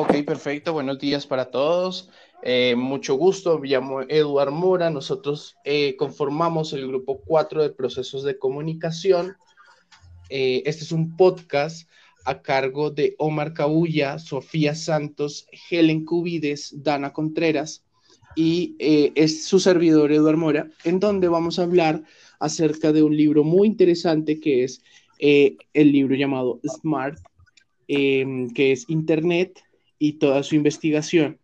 Ok, perfecto. Buenos días para todos. Eh, mucho gusto. Me llamo Eduard Mora. Nosotros eh, conformamos el grupo 4 de procesos de comunicación. Eh, este es un podcast a cargo de Omar Cabulla, Sofía Santos, Helen Cubides, Dana Contreras y es su servidor Eduard Mora, en donde vamos a hablar acerca de un libro muy interesante que es el libro llamado Smart, que es Internet y toda su investigación.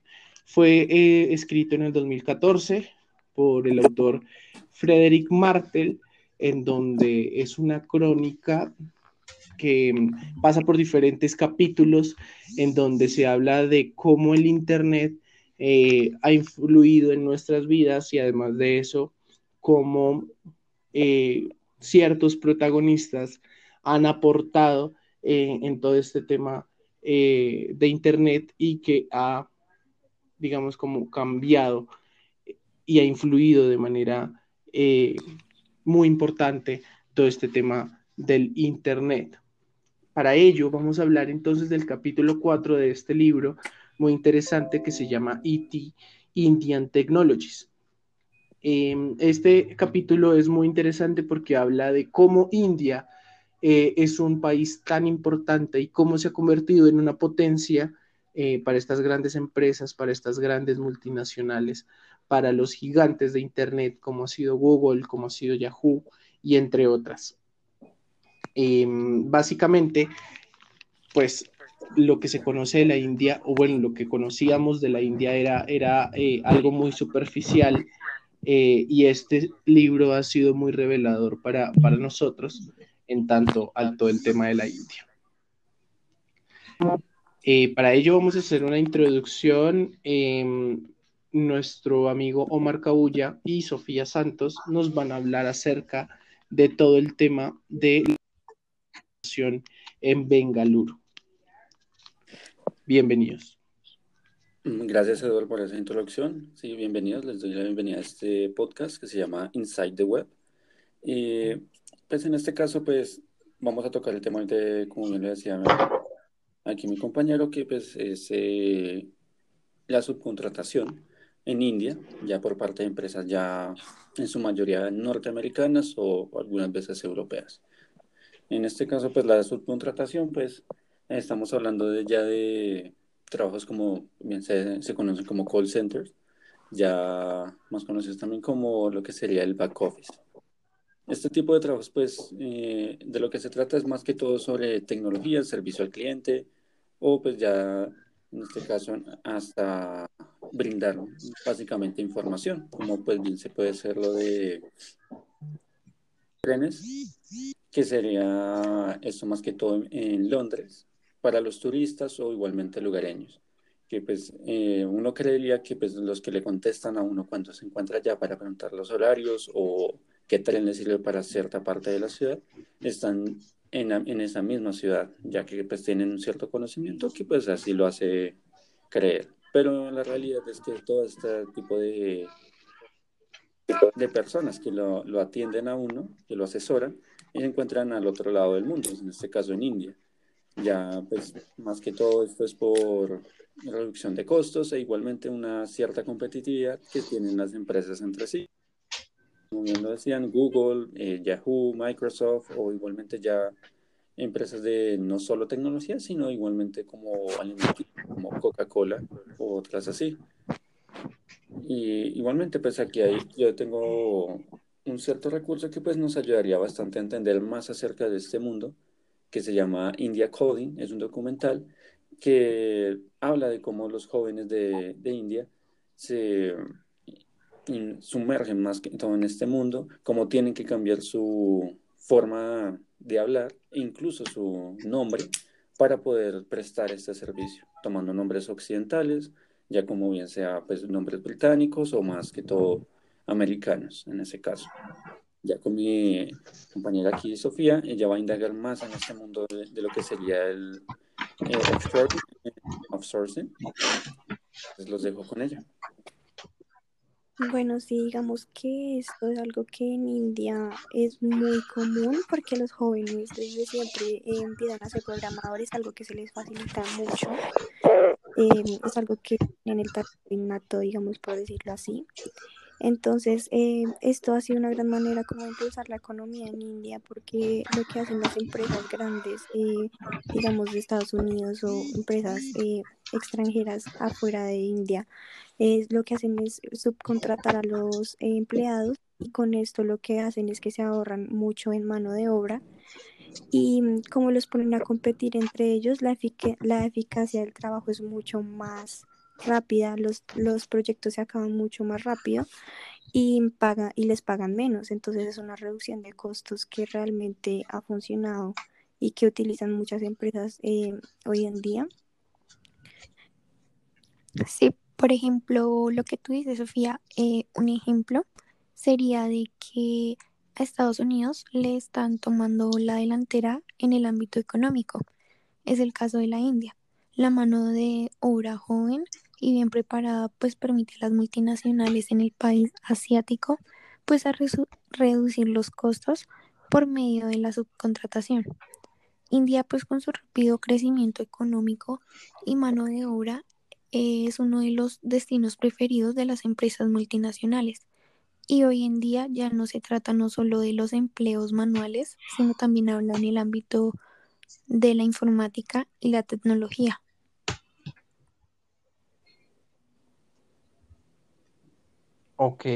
Fue eh, escrito en el 2014 por el autor Frederick Martel, en donde es una crónica que mm, pasa por diferentes capítulos, en donde se habla de cómo el Internet eh, ha influido en nuestras vidas y además de eso, cómo eh, ciertos protagonistas han aportado en todo este tema eh, de Internet y que ha, digamos, como cambiado y ha influido de manera eh, muy importante todo este tema del Internet. Para ello vamos a hablar entonces del capítulo 4 de este libro muy interesante que se llama ET Indian Technologies. Em, este capítulo es muy interesante porque habla de cómo India eh, es un país tan importante y cómo se ha convertido en una potencia eh, para estas grandes empresas, para estas grandes multinacionales, para los gigantes de Internet como ha sido Google, como ha sido Yahoo y entre otras. Em, básicamente, pues lo que se conoce de la India, o bueno, lo que conocíamos de la India era, era eh, algo muy superficial y este libro ha sido muy revelador para, para nosotros en tanto al todo el tema de la India. Eh, para ello vamos a hacer una introducción. Em, nuestro amigo Omar Cabulla y Sofía Santos nos van a hablar acerca de todo el tema de la educación en Bengaluru. Bienvenidos. Gracias, Eduardo, por esa introducción. Sí, bienvenidos. Les doy la bienvenida a este podcast que se llama Inside the Web. Eh, pues en este caso, pues vamos a tocar el tema de, como yo le decía aquí mi compañero, que pues es eh, la subcontratación en India, ya por parte de empresas ya en su mayoría norteamericanas o, algunas veces europeas. En este caso, pues la subcontratación, pues estamos hablando de, ya de trabajos como bien se, se conocen como call centers, ya más conocidos también como lo que sería el back office. Este tipo de trabajos, pues, eh, de lo que se trata es más que todo sobre tecnología, servicio al cliente, o pues ya, en este caso, hasta brindar básicamente información, como pues bien se puede hacer lo de trenes, que sería esto más que todo en Londres, para los turistas o igualmente lugareños que pues eh, uno creería que pues los que le contestan a uno cuando se encuentra allá para preguntar los horarios o qué tren le sirve para cierta parte de la ciudad, están en, en, esa misma ciudad, ya que pues tienen un cierto conocimiento que pues así lo hace creer. Pero la realidad es que todo este tipo de, de personas que lo, lo atienden a uno, que lo asesoran, se encuentran al otro lado del mundo, en este caso en India. Ya pues más que todo esto es por reducción de costos e igualmente una cierta competitividad que tienen las empresas entre sí como bien decían, Google, eh, Yahoo, Microsoft o igualmente ya empresas de no solo tecnología, sino igualmente como como Coca-Cola o otras así. Y igualmente, pues aquí hay, yo tengo un cierto recurso que pues nos ayudaría bastante a entender más acerca de este mundo, que se llama India Coding, es un documental que habla de cómo los jóvenes de, de India se sumergen más que todo en este mundo, cómo tienen que cambiar su forma de hablar e incluso su nombre para poder prestar este servicio, tomando nombres occidentales, ya como bien sea pues nombres británicos o más que todo americanos en ese caso. Ya con mi compañera aquí, Sofía, ella va a indagar más en este mundo de, lo que sería el, el outsourcing. Entonces los dejo con ella. Bueno, sí, digamos que esto es algo que en India es muy común porque los jóvenes desde siempre empiezan a ser programadores, algo que se les facilita mucho. eh, es algo que en el innato, digamos, por decirlo así. Entonces, eh, esto ha sido una gran manera como impulsar la economía en India, porque lo que hacen las empresas grandes, eh, digamos, de Estados Unidos o empresas extranjeras afuera de India, es lo que hacen es subcontratar a los empleados y con esto lo que hacen es que se ahorran mucho en mano de obra y mm, como los ponen a competir entre ellos, la, la eficacia del trabajo es mucho más rápida, los, los proyectos se acaban mucho más rápido y, paga, y les pagan menos. Entonces es una reducción de costos que realmente ha funcionado y que utilizan muchas empresas eh, hoy en día. Sí, por ejemplo, lo que tú dices, Sofía, eh, un ejemplo sería de que a Estados Unidos le están tomando la delantera en el ámbito económico. Es el caso de la India. La mano de obra joven y bien preparada pues permite a las multinacionales en el país asiático pues a reducir los costos por medio de la subcontratación. India pues con su rápido crecimiento económico y mano de obra es uno de los destinos preferidos de las empresas multinacionales y hoy en día ya no se trata no solo de los empleos manuales, sino también habla en el ámbito de la informática y la tecnología. Ok,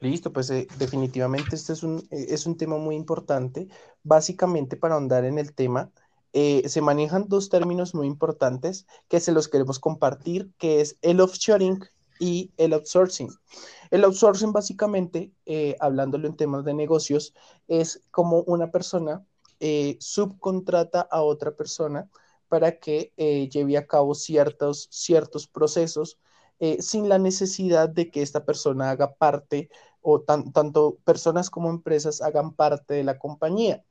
listo, pues eh, definitivamente este es un, eh, es un tema muy importante. Básicamente para ahondar en el tema, eh, se manejan dos términos muy importantes que se los queremos compartir, que es el offshoring y el outsourcing. El outsourcing básicamente, eh, en temas de negocios, es como una persona subcontrata a otra persona para que lleve a cabo ciertos, ciertos procesos sin la necesidad de que esta persona haga parte o tanto personas como empresas hagan parte de la compañía.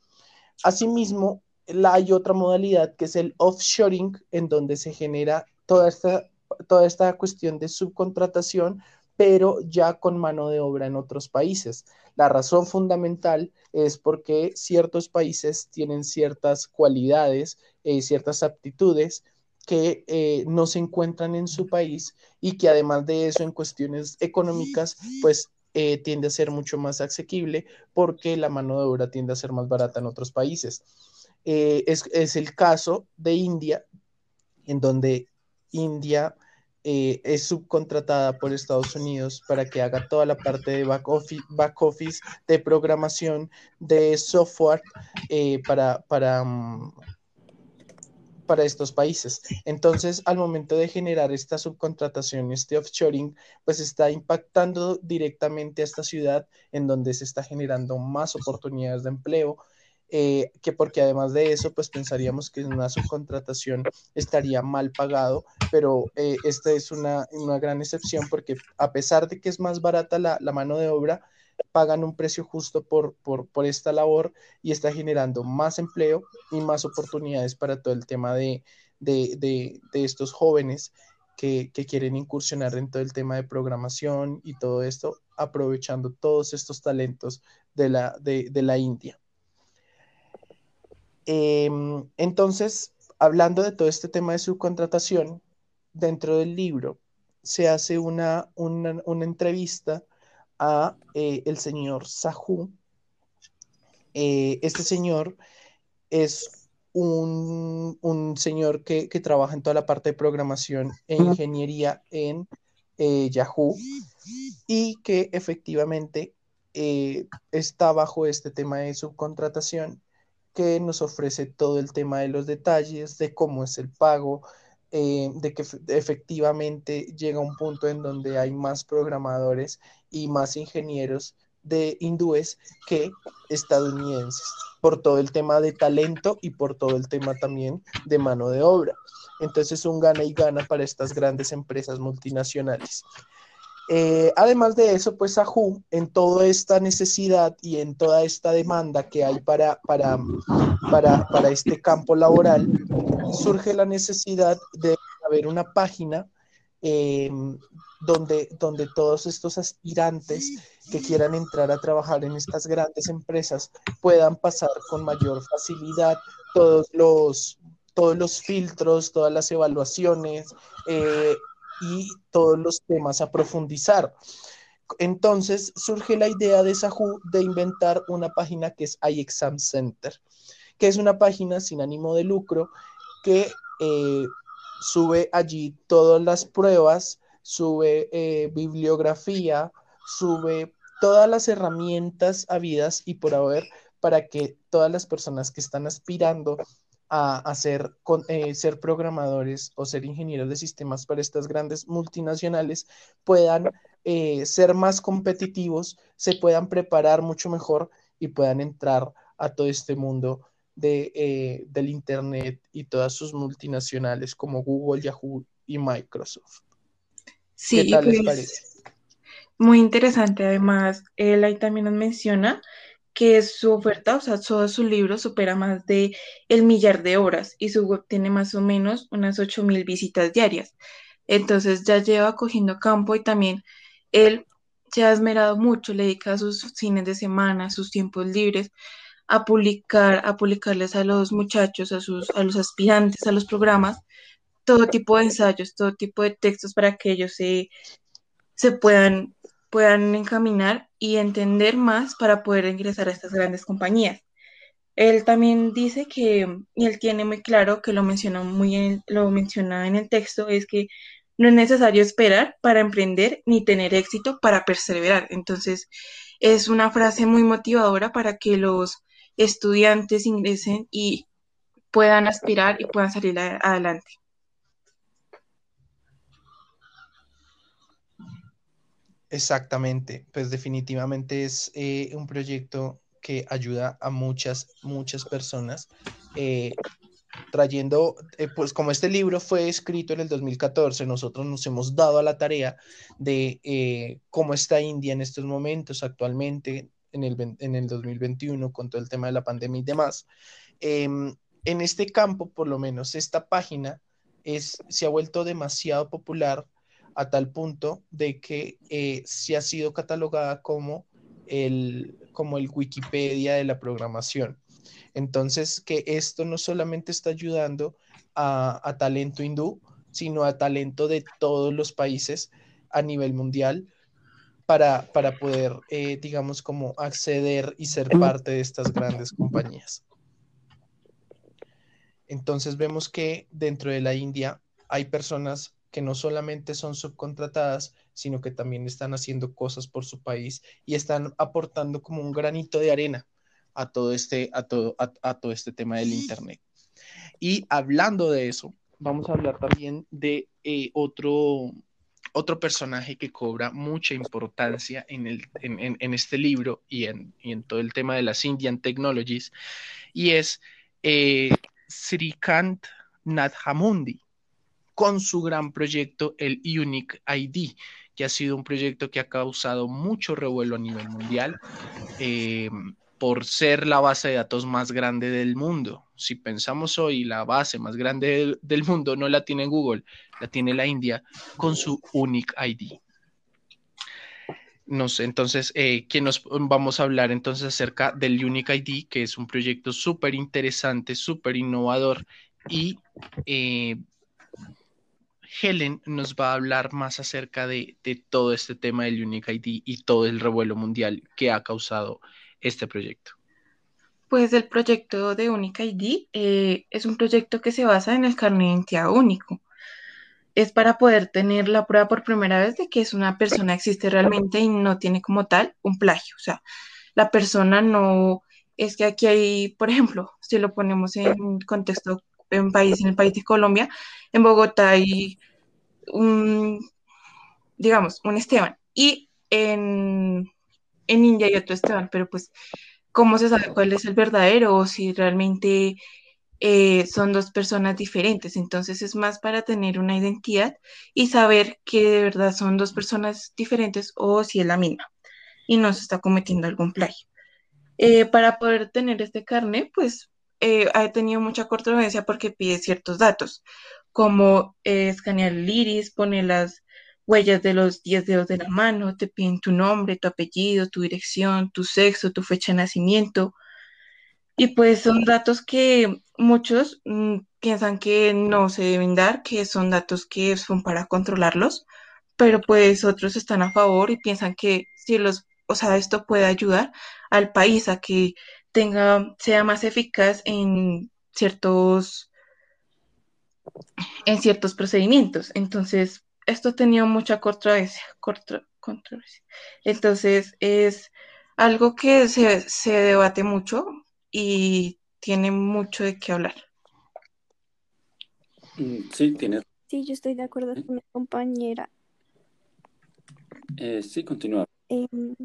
Asimismo, la, hay otra modalidad que es el offshoring, en donde se genera toda esta toda esta cuestión de subcontratación, pero ya con mano de obra en otros países. La razón fundamental es porque ciertos países tienen ciertas cualidades, eh, ciertas aptitudes que eh, no se encuentran en su país y que además de eso en cuestiones económicas, pues eh, tiende a ser mucho más asequible porque la mano de obra tiende a ser más barata en otros países. es, es, el caso de India, en donde India eh, es subcontratada por Estados Unidos para que haga toda la parte de back office, back office de programación de software eh, para, para, mm, para estos países. Entonces, al momento de generar esta subcontratación, este offshoring, pues está impactando directamente a esta ciudad en donde se está generando más oportunidades de empleo, eh, que porque además de eso, pues pensaríamos que una subcontratación estaría mal pagado, pero eh, esta es una, una, gran excepción porque a pesar de que es más barata la, la mano de obra, pagan un precio justo por, por, esta labor y está generando más empleo y más oportunidades para todo el tema de, de, de, estos jóvenes que, quieren incursionar en todo el tema de programación y todo esto, aprovechando todos estos talentos de la, de la India. Em, entonces, hablando de todo este tema de subcontratación, dentro del libro se hace una, una, entrevista a eh, el señor Sahu. Eh, este señor es un, un señor que, que, trabaja en toda la parte de programación e ingeniería en eh, Yahoo y que efectivamente está bajo este tema de subcontratación que nos ofrece todo el tema de los detalles, de cómo es el pago, eh, de que efectivamente llega un punto en donde hay más programadores y más ingenieros de hindúes que estadounidenses, por todo el tema de talento y por todo el tema también de mano de obra. Entonces, un gana y gana para estas grandes empresas multinacionales. Eh, además de eso, pues Ahu, en toda esta necesidad y en toda esta demanda que hay para, para, para, para este campo laboral, surge la necesidad de haber una página em, donde, donde todos estos aspirantes que quieran entrar a trabajar en estas grandes empresas puedan pasar con mayor facilidad todos los, todos los filtros, todas las evaluaciones eh, y todos los temas a profundizar. Entonces surge la idea de Sahu de inventar una página que es iExam Center, que es una página sin ánimo de lucro que eh, sube allí todas las pruebas, sube eh, bibliografía, sube todas las herramientas habidas y por haber para que todas las personas que están aspirando a, ser, eh, ser programadores o ser ingenieros de sistemas para estas grandes multinacionales puedan eh, ser más competitivos, se puedan preparar mucho mejor y puedan entrar a todo este mundo de, eh, del Internet y todas sus multinacionales como Google, Yahoo y Microsoft. Sí, ¿Qué tal les pues, parece? Muy interesante. Además, él ahí también nos menciona que su oferta, o sea, todo su libro supera más de el millar de horas y su web tiene más o menos unas 8000 visitas diarias. Entonces ya lleva cogiendo campo y también él se ha esmerado mucho, le dedica sus fines de semana, sus tiempos libres a publicar, a publicarles a los muchachos, a sus, a los aspirantes, a los programas, todo tipo de ensayos, todo tipo de textos para que ellos se, se puedan puedan encaminar y entender más para poder ingresar a estas grandes compañías. Él también dice que, y él tiene muy claro que lo menciona muy en, lo menciona en el texto, es que no es necesario esperar para emprender ni tener éxito para perseverar. Entonces, es una frase muy motivadora para que los estudiantes ingresen y puedan aspirar y puedan salir adelante. Exactamente, pues definitivamente es eh, un proyecto que ayuda a muchas, muchas personas, eh, trayendo, eh, pues como este libro fue escrito en el 2014, nosotros nos hemos dado a la tarea de cómo está India en estos momentos actualmente, en el, en el 2021, con todo el tema de la pandemia y demás. Em, en este campo, por lo menos, esta página es, se ha vuelto demasiado popular a tal punto de que eh, se ha sido catalogada como el, como el Wikipedia de la programación. Entonces, que esto no solamente está ayudando a, talento hindú, sino a talento de todos los países a nivel mundial para, para poder, eh, digamos, como acceder y ser parte de estas grandes compañías. Entonces vemos que dentro de la India hay personas que no solamente son subcontratadas, sino que también están haciendo cosas por su país y están aportando como un granito de arena a todo este, a todo, a, todo este tema del Internet. Y hablando de eso, vamos a hablar también de eh, otro, otro personaje que cobra mucha importancia en, el, en, este libro y en, en, todo el tema de las Indian Technologies, y es eh, Srikant Nadhamundi con su gran proyecto, el Unique ID, que ha sido un proyecto que ha causado mucho revuelo a nivel mundial eh, por ser la base de datos más grande del mundo. Si pensamos hoy, la base más grande del, mundo no la tiene Google, la tiene la India con su Unique ID. No sé, entonces, eh, ¿qué nos vamos a hablar entonces acerca del Unique ID, que es un proyecto súper interesante, súper innovador y eh, Helen nos va a hablar más acerca de, todo este tema del Unique ID y todo el revuelo mundial que ha causado este proyecto. Pues el proyecto de Unique ID eh, es un proyecto que se basa en el carnet de identidad único. Es para poder tener la prueba por primera vez de que es una persona existe realmente y no tiene como tal un plagio. O sea, la persona no es que aquí hay, por ejemplo, si lo ponemos en contexto en país, en el país de Colombia, en Bogotá hay un, digamos, un Esteban y en, en India hay otro Esteban, pero pues, ¿cómo se sabe cuál es el verdadero o si realmente eh, son dos personas diferentes? Entonces es más para tener una identidad y saber que de verdad son dos personas diferentes o si es la misma y no se está cometiendo algún plagio. Eh, para poder tener este carnet, pues eh, ha tenido mucha controversia porque pide ciertos datos, como eh, escanear el iris, poner las huellas de los 10 dedos de la mano, te piden tu nombre, tu apellido, tu dirección, tu sexo, tu fecha de nacimiento. Y pues son datos que muchos mm, piensan que no se deben dar, que son datos que son para controlarlos, pero pues otros están a favor y piensan que si los, o sea, esto puede ayudar al país a que tenga, sea más eficaz en ciertos, en ciertos procedimientos. Entonces, esto ha tenido mucha controversia, controversia. Entonces, es algo que se, se debate mucho y tiene mucho de qué hablar. Mm, sí, tiene. Sí, yo estoy de acuerdo con mi compañera. Eh, sí, continúa. Em,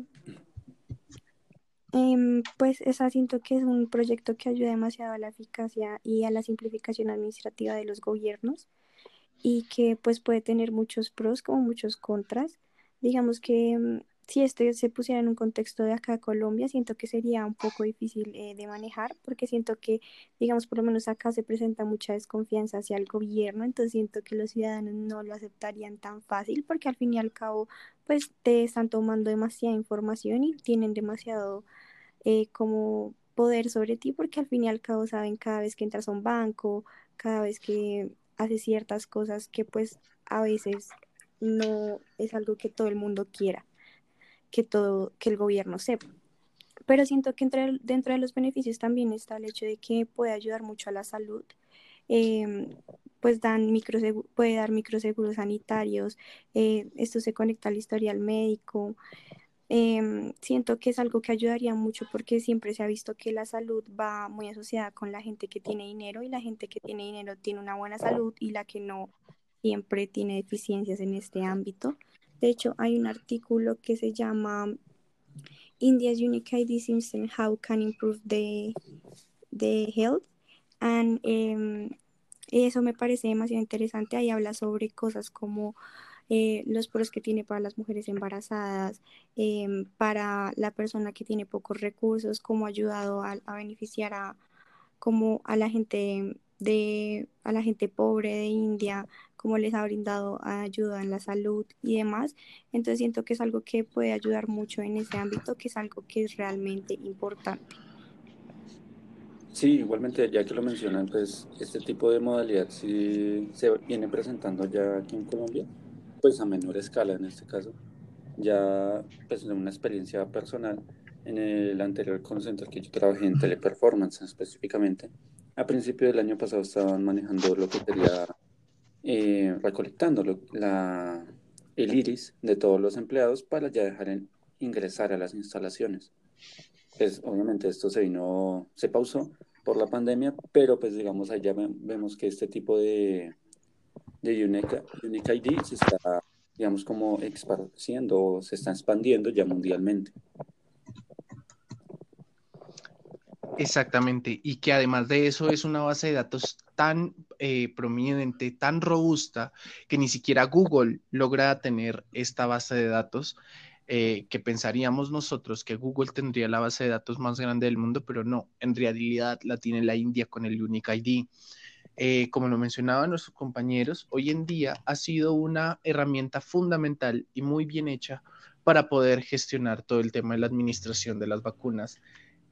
em, pues esa siento que es un proyecto que ayuda demasiado a la eficacia y a la simplificación administrativa de los gobiernos y que pues puede tener muchos pros como muchos contras. Digamos que em, si este se pusiera en un contexto de acá Colombia, siento que sería un poco difícil eh, de manejar, porque siento que, digamos, por lo menos acá se presenta mucha desconfianza hacia el gobierno, entonces siento que los ciudadanos no lo aceptarían tan fácil, porque al fin y al cabo, pues te están tomando demasiada información y tienen demasiado eh, como poder sobre ti, porque al fin y al cabo saben cada vez que entras a un banco, cada vez que haces ciertas cosas que pues a veces no es algo que todo el mundo quiera que todo, que el gobierno sepa. Pero siento que entre, dentro de los beneficios también está el hecho de que puede ayudar mucho a la salud. Em, pues dan puede dar microseguros sanitarios, eh, esto se conecta al historial médico. Em, siento que es algo que ayudaría mucho porque siempre se ha visto que la salud va muy asociada con la gente que tiene dinero y la gente que tiene dinero tiene una buena salud y la que no siempre tiene deficiencias en este ámbito. De hecho, hay un artículo que se llama India's Unique ID System, How Can Improve the, the Health. And, em, eso me parece demasiado interesante. Ahí habla sobre cosas como eh, los pros que tiene para las mujeres embarazadas, em, para la persona que tiene pocos recursos, cómo ha ayudado a, beneficiar a, a la gente de a la gente pobre de India, cómo les ha brindado ayuda en la salud y demás. Entonces siento que es algo que puede ayudar mucho en ese ámbito, que es algo que es realmente importante. Sí, igualmente, ya que lo mencionan, pues este tipo de modalidad sí se viene presentando ya aquí en Colombia, pues a menor escala en este caso. Ya, pues en una experiencia personal, en el anterior call que yo trabajé en teleperformance específicamente, a principio del año pasado estaban manejando lo que sería eh, recolectando la, el iris de todos los empleados para ya dejar ingresar a las instalaciones. Pues obviamente esto se vino, se pausó por la pandemia, pero pues digamos allá vemos que este tipo de, de Unique, ID se está, digamos, como expandiendo, se está expandiendo ya mundialmente. Exactamente, y que además de eso es una base de datos tan eh, prominente, tan robusta, que ni siquiera Google logra tener esta base de datos, eh, que pensaríamos nosotros que Google tendría la base de datos más grande del mundo, pero no, en realidad la tiene la India con el Unique ID. Eh, como lo mencionaban nuestros compañeros, hoy en día ha sido una herramienta fundamental y muy bien hecha para poder gestionar todo el tema de la administración de las vacunas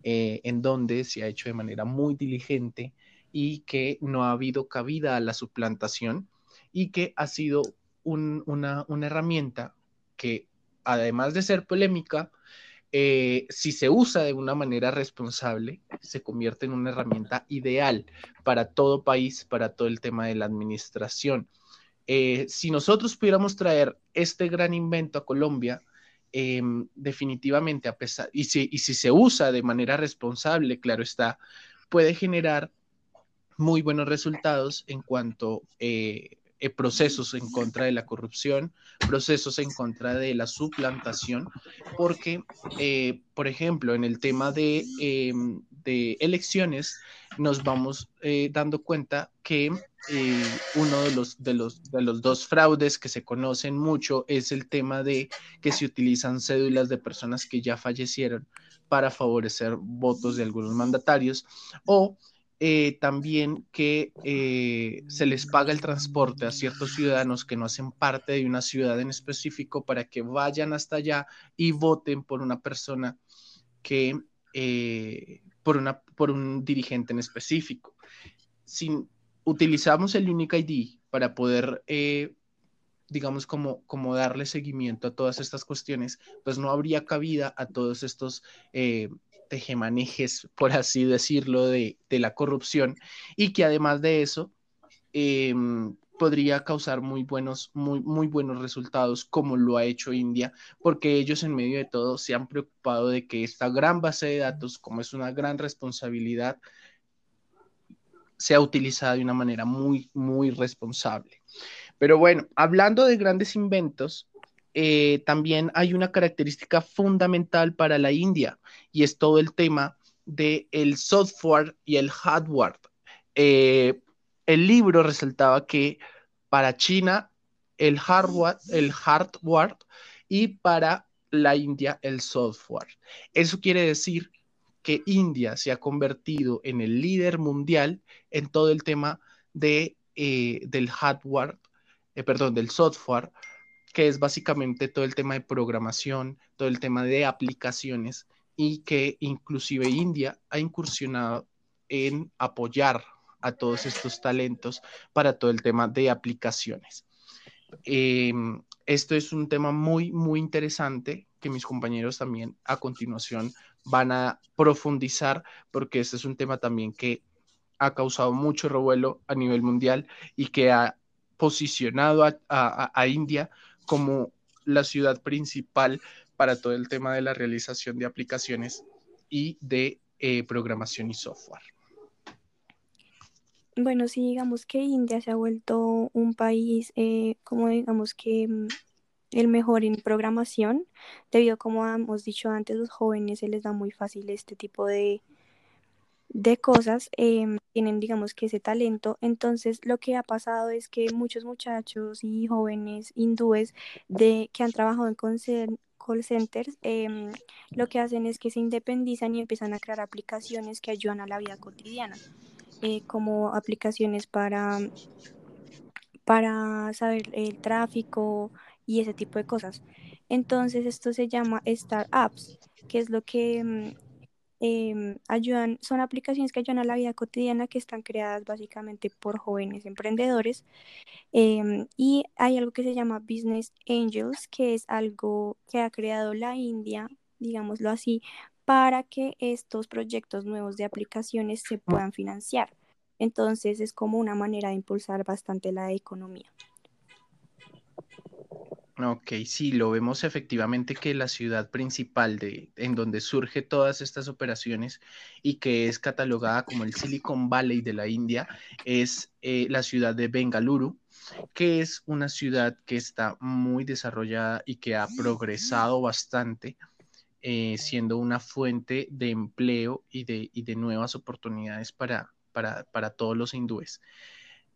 eh, en donde se ha hecho de manera muy diligente y que no ha habido cabida a la suplantación y que ha sido una, herramienta que, además de ser polémica, eh, si se usa de una manera responsable, se convierte en una herramienta ideal para todo país, para todo el tema de la administración. Eh, si nosotros pudiéramos traer este gran invento a Colombia, Em, definitivamente, a pesar, y si, se usa de manera responsable, claro está, puede generar muy buenos resultados en cuanto eh, eh, procesos en contra de la corrupción, procesos en contra de la suplantación, porque, eh, por ejemplo, en el tema de, em, de elecciones, nos vamos dando cuenta que eh, uno de los, de, los, de los dos fraudes que se conocen mucho es el tema de que se utilizan cédulas de personas que ya fallecieron para favorecer votos de algunos mandatarios o eh, también que eh, se les paga el transporte a ciertos ciudadanos que no hacen parte de una ciudad en específico para que vayan hasta allá y voten por una persona que, por, una, por un dirigente en específico. Sin, utilizamos el Unique ID para poder, eh, digamos, como, como darle seguimiento a todas estas cuestiones, pues no habría cabida a todos estos eh, tejemanejes, por así decirlo, de, la corrupción y que además de eso, em, podría causar muy buenos, muy buenos resultados como lo ha hecho India, porque ellos en medio de todo se han preocupado de que esta gran base de datos, como es una gran responsabilidad, sea utilizada de una manera muy, muy responsable. Pero bueno, hablando de grandes inventos, eh, también hay una característica fundamental para la India y es todo el tema del el software y el hardware. Eh, el libro resaltaba que para China el hardware, el hardware y para la India el software. Eso quiere decir que India se ha convertido en el líder mundial en todo el tema de, eh, del hardware, perdón, del software, que es básicamente todo el tema de programación, todo el tema de aplicaciones y que inclusive India ha incursionado en apoyar a todos estos talentos para todo el tema de aplicaciones. Em, esto es un tema muy, muy interesante que mis compañeros también a continuación van a profundizar porque este es un tema también que ha causado mucho revuelo a nivel mundial y que ha posicionado a, India como la ciudad principal para todo el tema de la realización de aplicaciones y de eh, programación y software. Bueno, sí, digamos que India se ha vuelto un país, eh, como digamos que mm, el mejor en programación, debido como hemos dicho antes, los jóvenes se les da muy fácil este tipo de, de cosas, em, tienen digamos que ese talento. Entonces lo que ha pasado es que muchos muchachos y jóvenes hindúes de, que han trabajado en call centers, em, lo que hacen es que se independizan y empiezan a crear aplicaciones que ayudan a la vida cotidiana. Eh, como aplicaciones para, para saber el tráfico y ese tipo de cosas. Entonces esto se llama startups, que es lo que mm, em, ayudan, son aplicaciones que ayudan a la vida cotidiana que están creadas básicamente por jóvenes emprendedores. Em, y hay algo que se llama Business Angels, que es algo que ha creado la India, digámoslo así, para que estos proyectos nuevos de aplicaciones se puedan financiar. Entonces es como una manera de impulsar bastante la economía. Ok, sí, lo vemos efectivamente que la ciudad principal de, en donde surge todas estas operaciones y que es catalogada como el Silicon Valley de la India es eh, la ciudad de Bengaluru, que es una ciudad que está muy desarrollada y que ha progresado bastante eh, siendo una fuente de empleo y de, de nuevas oportunidades para, para, todos los hindúes.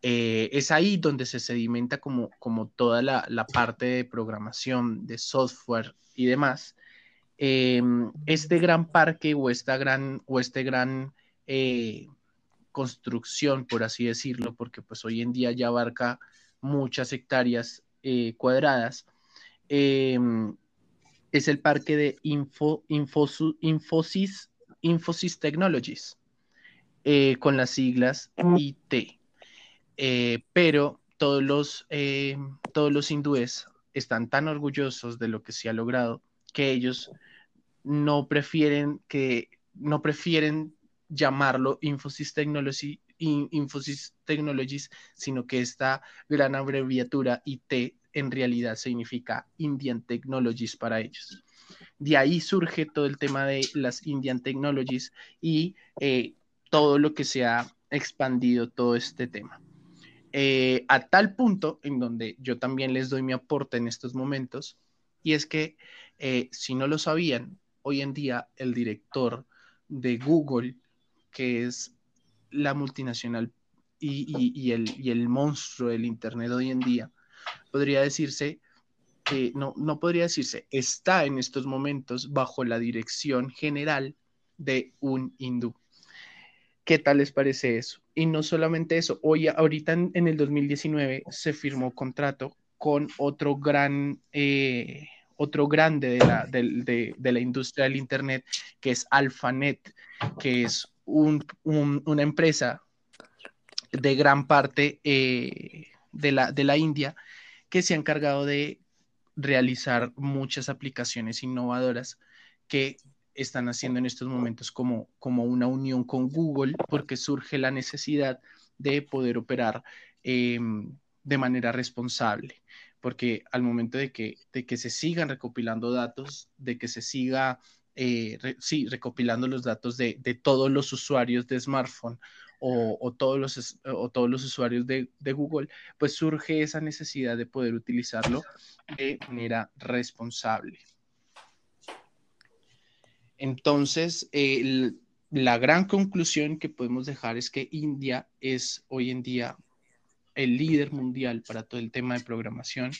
Eh, es ahí donde se sedimenta como, como toda la, parte de programación, de software y demás. Em, este gran parque o esta gran, o este gran eh, construcción, por así decirlo, porque pues hoy en día ya abarca muchas hectáreas cuadradas, es el parque de Info, Infosys, Infosys Technologies, eh, con las siglas IT. Eh, pero todos los, eh, todos los hindúes están tan orgullosos de lo que se ha logrado que ellos no prefieren que no prefieren llamarlo Infosys Technology, Infosys Technologies, sino que esta gran abreviatura IT en realidad significa Indian Technologies para ellos. De ahí surge todo el tema de las Indian Technologies y eh, todo lo que se ha expandido todo este tema. Eh, a tal punto en donde yo también les doy mi aporte en estos momentos, y es que eh, si no lo sabían, hoy en día el director de Google, que es la multinacional y, el, y el monstruo del Internet hoy en día, podría decirse, que no, no podría decirse, está en estos momentos bajo la dirección general de un hindú. ¿Qué tal les parece eso? Y no solamente eso, hoy, ahorita en, el 2019 se firmó contrato con otro gran, eh, otro grande de la, de, la, industria del Internet, que es AlphaNet, que es una empresa de gran parte eh, de, la, de la India que se ha encargado de realizar muchas aplicaciones innovadoras que están haciendo en estos momentos como, como una unión con Google porque surge la necesidad de poder operar em, de manera responsable porque al momento de que, de que se sigan recopilando datos, de que se siga, eh, sí, recopilando los datos de, de, todos los usuarios de smartphone o, todos, los, o todos los usuarios de, Google, pues surge esa necesidad de poder utilizarlo de manera responsable. Entonces, la gran conclusión que podemos dejar es que India es hoy en día el líder mundial para todo el tema de programación,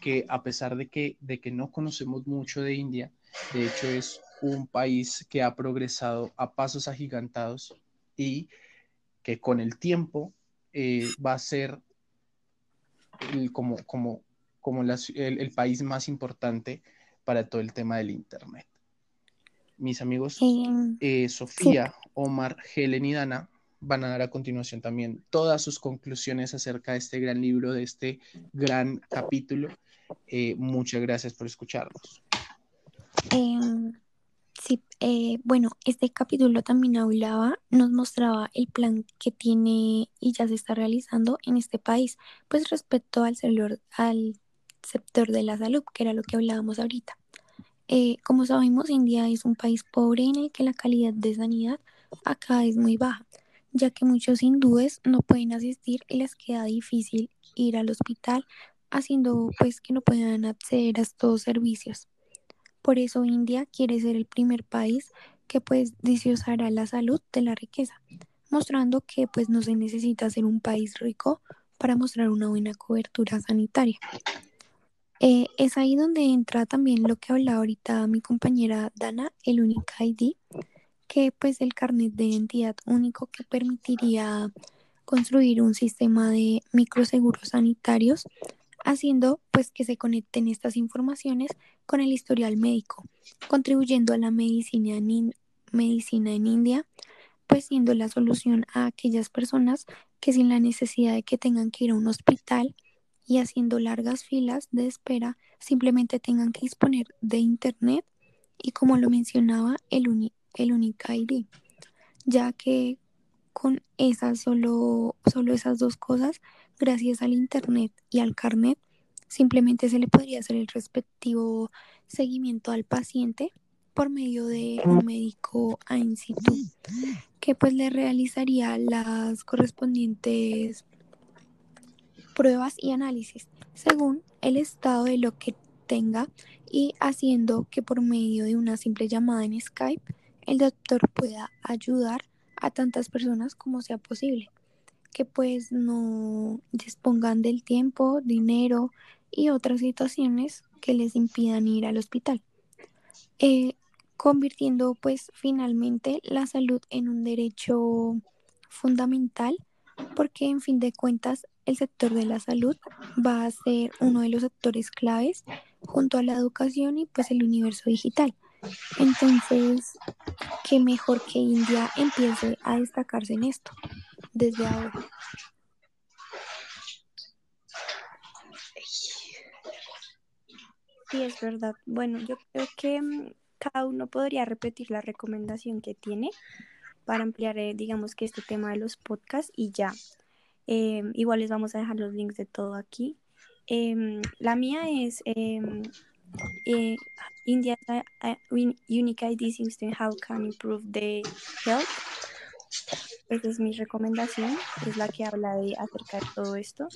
que a pesar de que, de que no conocemos mucho de India, de hecho es un país que ha progresado a pasos agigantados y que con el tiempo eh, va a ser como, como, como el, país más importante para todo el tema del Internet. Mis amigos, eh, Sofía, Omar, Helen y Dana van a dar a continuación también todas sus conclusiones acerca de este gran libro, de este gran capítulo. Eh, muchas gracias por escucharnos. Em, Sí, eh, bueno, este capítulo también hablaba, nos mostraba el plan que tiene y ya se está realizando en este país, pues respecto al, al sector de la salud, que era lo que hablábamos ahorita. Eh, como sabemos, India es un país pobre en el que la calidad de sanidad acá es muy baja, ya que muchos hindúes no pueden asistir y les queda difícil ir al hospital, haciendo pues que no puedan acceder a estos servicios. Por eso India quiere ser el primer país que pues disiosará la salud de la riqueza, mostrando que pues no se necesita ser un país rico para mostrar una buena cobertura sanitaria. Eh, es ahí donde entra también lo que hablaba ahorita mi compañera Dana, el Unique ID, que pues el carnet de identidad único que permitiría construir un sistema de microseguros sanitarios haciendo pues que se conecten estas informaciones con el historial médico, contribuyendo a la medicina en, medicina en India, pues siendo la solución a aquellas personas que sin la necesidad de que tengan que ir a un hospital y haciendo largas filas de espera, simplemente tengan que disponer de internet y como lo mencionaba el, el Unique ID, ya que con esas solo, solo esas dos cosas gracias al Internet y al carnet, simplemente se le podría hacer el respectivo seguimiento al paciente por medio de un médico a in situ, que pues le realizaría las correspondientes pruebas y análisis según el estado de lo que tenga y haciendo que por medio de una simple llamada en Skype el doctor pueda ayudar a tantas personas como sea posible. Que pues no dispongan del tiempo, dinero y otras situaciones que les impidan ir al hospital, eh, convirtiendo pues finalmente la salud en un derecho fundamental porque en fin de cuentas el sector de la salud va a ser uno de los sectores claves junto a la educación y pues el universo digital. Entonces, qué mejor que India empiece a destacarse en esto desde ahora. Sí, es verdad. Bueno, yo creo que mm, cada uno podría repetir la recomendación que tiene para ampliar, eh, digamos que este tema de los podcasts y ya. Em, igual les vamos a dejar los links de todo aquí. Em, la mía es em, eh, India uh, Unique ID System, How Can Improve the Health esa es mi recomendación, es la que habla de acerca de todo esto.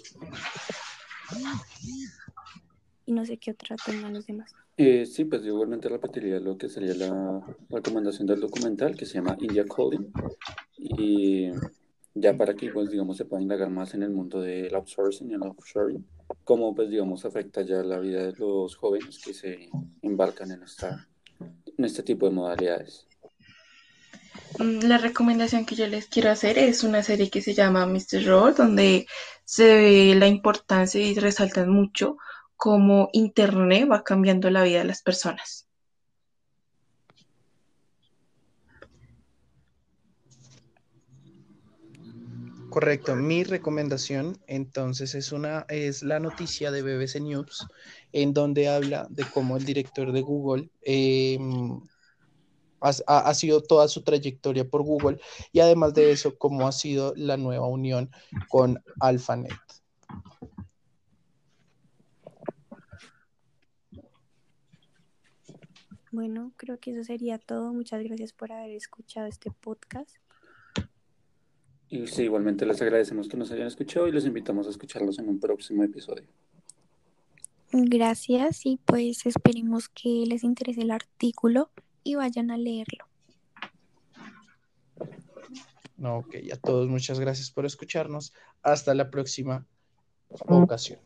Y no sé qué otra tengan los demás. Eh, sí, pues igualmente repetiría lo que sería la recomendación del documental que se llama India Coding. Y ya para que, pues, digamos, se pueda indagar más en el mundo del outsourcing y el offshoring, cómo, pues, digamos, afecta ya la vida de los jóvenes que se embarcan en, esta, en este tipo de modalidades. Mm, la recomendación que yo les quiero hacer es una serie que se llama Mr. Robot, donde se ve la importancia y resaltan mucho cómo Internet va cambiando la vida de las personas. Correcto. Mi recomendación, entonces, es una es la noticia de BBC News, en donde habla de cómo el director de Google em, ha, ha, sido toda su trayectoria por Google y además de eso, cómo ha sido la nueva unión con AlphaNet. Bueno, creo que eso sería todo. Muchas gracias por haber escuchado este podcast. Y sí, igualmente les agradecemos que nos hayan escuchado y los invitamos a escucharlos en un próximo episodio. Gracias y pues esperemos que les interese el artículo y vayan a leerlo. No, ok, a todos muchas gracias por escucharnos. Hasta la próxima ocasión.